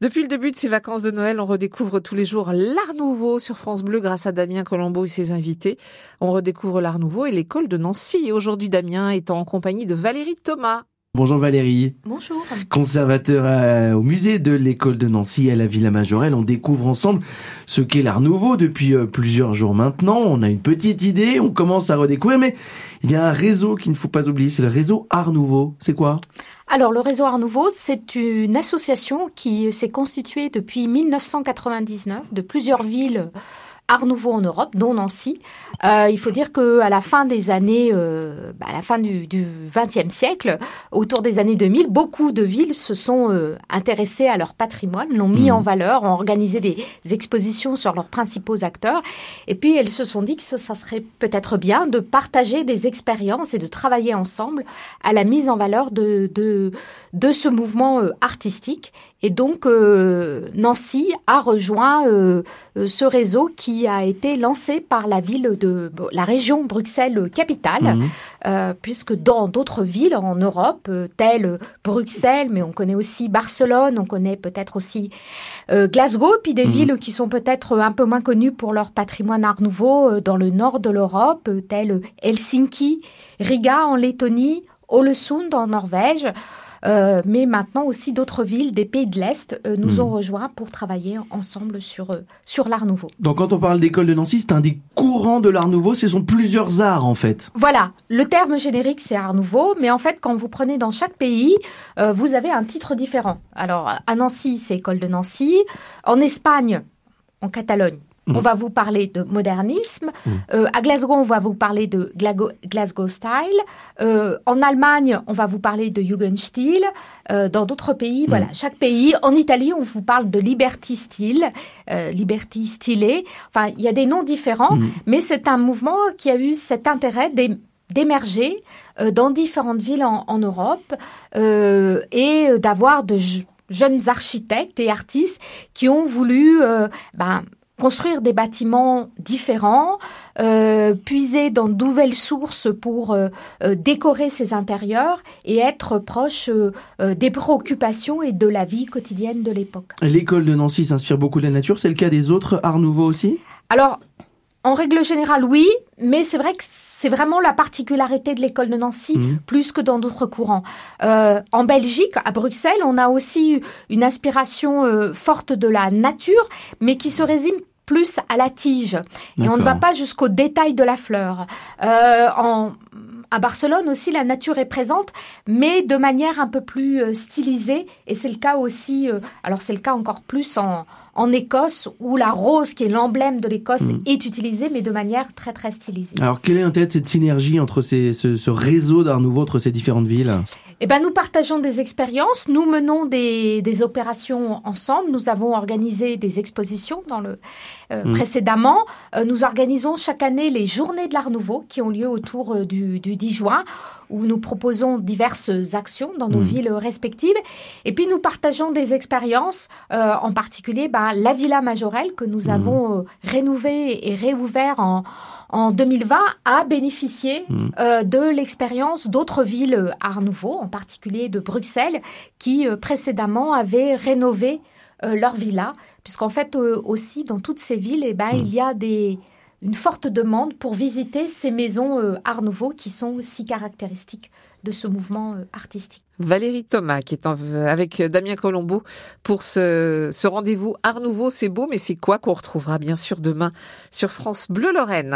Depuis le début de ces vacances de Noël, on redécouvre tous les jours l'Art Nouveau sur France Bleu grâce à Damien Colombo et ses invités. On redécouvre l'Art Nouveau et l'école de Nancy. Aujourd'hui, Damien est en compagnie de Valérie Thomas. Bonjour Valérie. Bonjour. Conservateur euh, au musée de l'école de Nancy à la Villa Majorelle, on découvre ensemble ce qu'est l'art nouveau depuis euh, plusieurs jours maintenant. On a une petite idée, on commence à redécouvrir, mais il y a un réseau qu'il ne faut pas oublier, c'est le réseau Art Nouveau. C'est quoi? Alors, le réseau Art Nouveau, c'est une association qui s'est constituée depuis 1999 de plusieurs villes Art Nouveau en Europe, dont Nancy. Euh, il faut dire que à la fin des années, euh, bah, à la fin du XXe siècle, autour des années 2000, beaucoup de villes se sont euh, intéressées à leur patrimoine, l'ont mis mmh. en valeur, ont organisé des expositions sur leurs principaux acteurs, et puis elles se sont dit que ça serait peut-être bien de partager des expériences et de travailler ensemble à la mise en valeur de de, de ce mouvement artistique. Et donc Nancy a rejoint ce réseau qui a été lancé par la ville de la région Bruxelles-Capitale, mhm. euh, puisque dans d'autres villes en Europe, euh, telles Bruxelles, mais on connaît aussi Barcelone, on connaît peut-être aussi euh, Glasgow, puis des mhm. villes qui sont peut-être un peu moins connues pour leur patrimoine art nouveau dans le nord de l'Europe, telles Helsinki, Riga en Lettonie, Ålesund en Norvège. Euh, mais maintenant aussi d'autres villes des pays de l'Est euh, nous hmm. ont rejoints pour travailler ensemble sur, euh, sur l'art nouveau. Donc quand on parle d'école de Nancy, c'est un des courants de l'art nouveau, ce sont plusieurs arts en fait. Voilà, le terme générique c'est art nouveau, mais en fait quand vous prenez dans chaque pays, vous avez un titre différent. Alors à Nancy, c'est école de Nancy, en Espagne, en Catalogne, on mm. va vous parler de modernisme. Mm. Euh, à Glasgow, on va vous parler de Glasgow, Style. Euh, en Allemagne, on va vous parler de Jugendstil. Euh, dans d'autres pays, voilà, mm. chaque pays. En Italie, on vous parle de Liberty Style, Liberty Stylé. Enfin, il y a des noms différents, mais c'est un mouvement qui a eu cet intérêt d'émerger dans différentes villes en, Europe et d'avoir de jeunes architectes et artistes qui ont voulu ben, construire des bâtiments différents, euh, puiser dans de nouvelles sources pour euh, euh, décorer ses intérieurs et être proche des préoccupations et de la vie quotidienne de l'époque. L'école de Nancy s'inspire beaucoup de la nature, c'est le cas des autres arts nouveaux aussi? Alors, en règle générale, oui, mais c'est vrai que c'est vraiment la particularité de l'école de Nancy, mmh. plus que dans d'autres courants. en Belgique, à Bruxelles, on a aussi une inspiration forte de la nature, mais qui se résume plus à la tige. Et on ne va pas jusqu'au détail de la fleur. Euh, en, à Barcelone aussi, la nature est présente, mais de manière un peu plus euh, stylisée. Et c'est le cas aussi, euh, alors c'est le cas encore plus en, en Écosse, où la rose, qui est l'emblème de l'Écosse, hmm. est utilisée, mais de manière très très stylisée. Alors quelle est en tête cette synergie entre ces, ce, ce réseau d'art nouveau entre ces différentes villes? Eh ben, nous partageons des expériences, nous menons des, des, opérations ensemble. Nous avons organisé des expositions dans le euh, mm. précédemment. Euh, nous organisons chaque année les Journées de l'Art Nouveau qui ont lieu autour euh, du, du, 10 juin, où nous proposons diverses actions dans nos mm. villes respectives. Et puis nous partageons des expériences, en particulier ben, la Villa Majorelle que nous mm. avons rénovée et réouvert en en 2020 a bénéficié euh, de l'expérience d'autres villes Art Nouveau, en particulier de Bruxelles, qui précédemment avaient rénové leur villa, puisqu'en fait aussi dans toutes ces villes, eh ben, il y a des, une forte demande pour visiter ces maisons Art Nouveau qui sont si caractéristiques de ce mouvement artistique. Valérie Thomas qui est avec Damien Colombo pour ce, ce rendez-vous Art Nouveau. C'est beau, mais c'est quoi qu'on retrouvera bien sûr demain sur France Bleu Lorraine.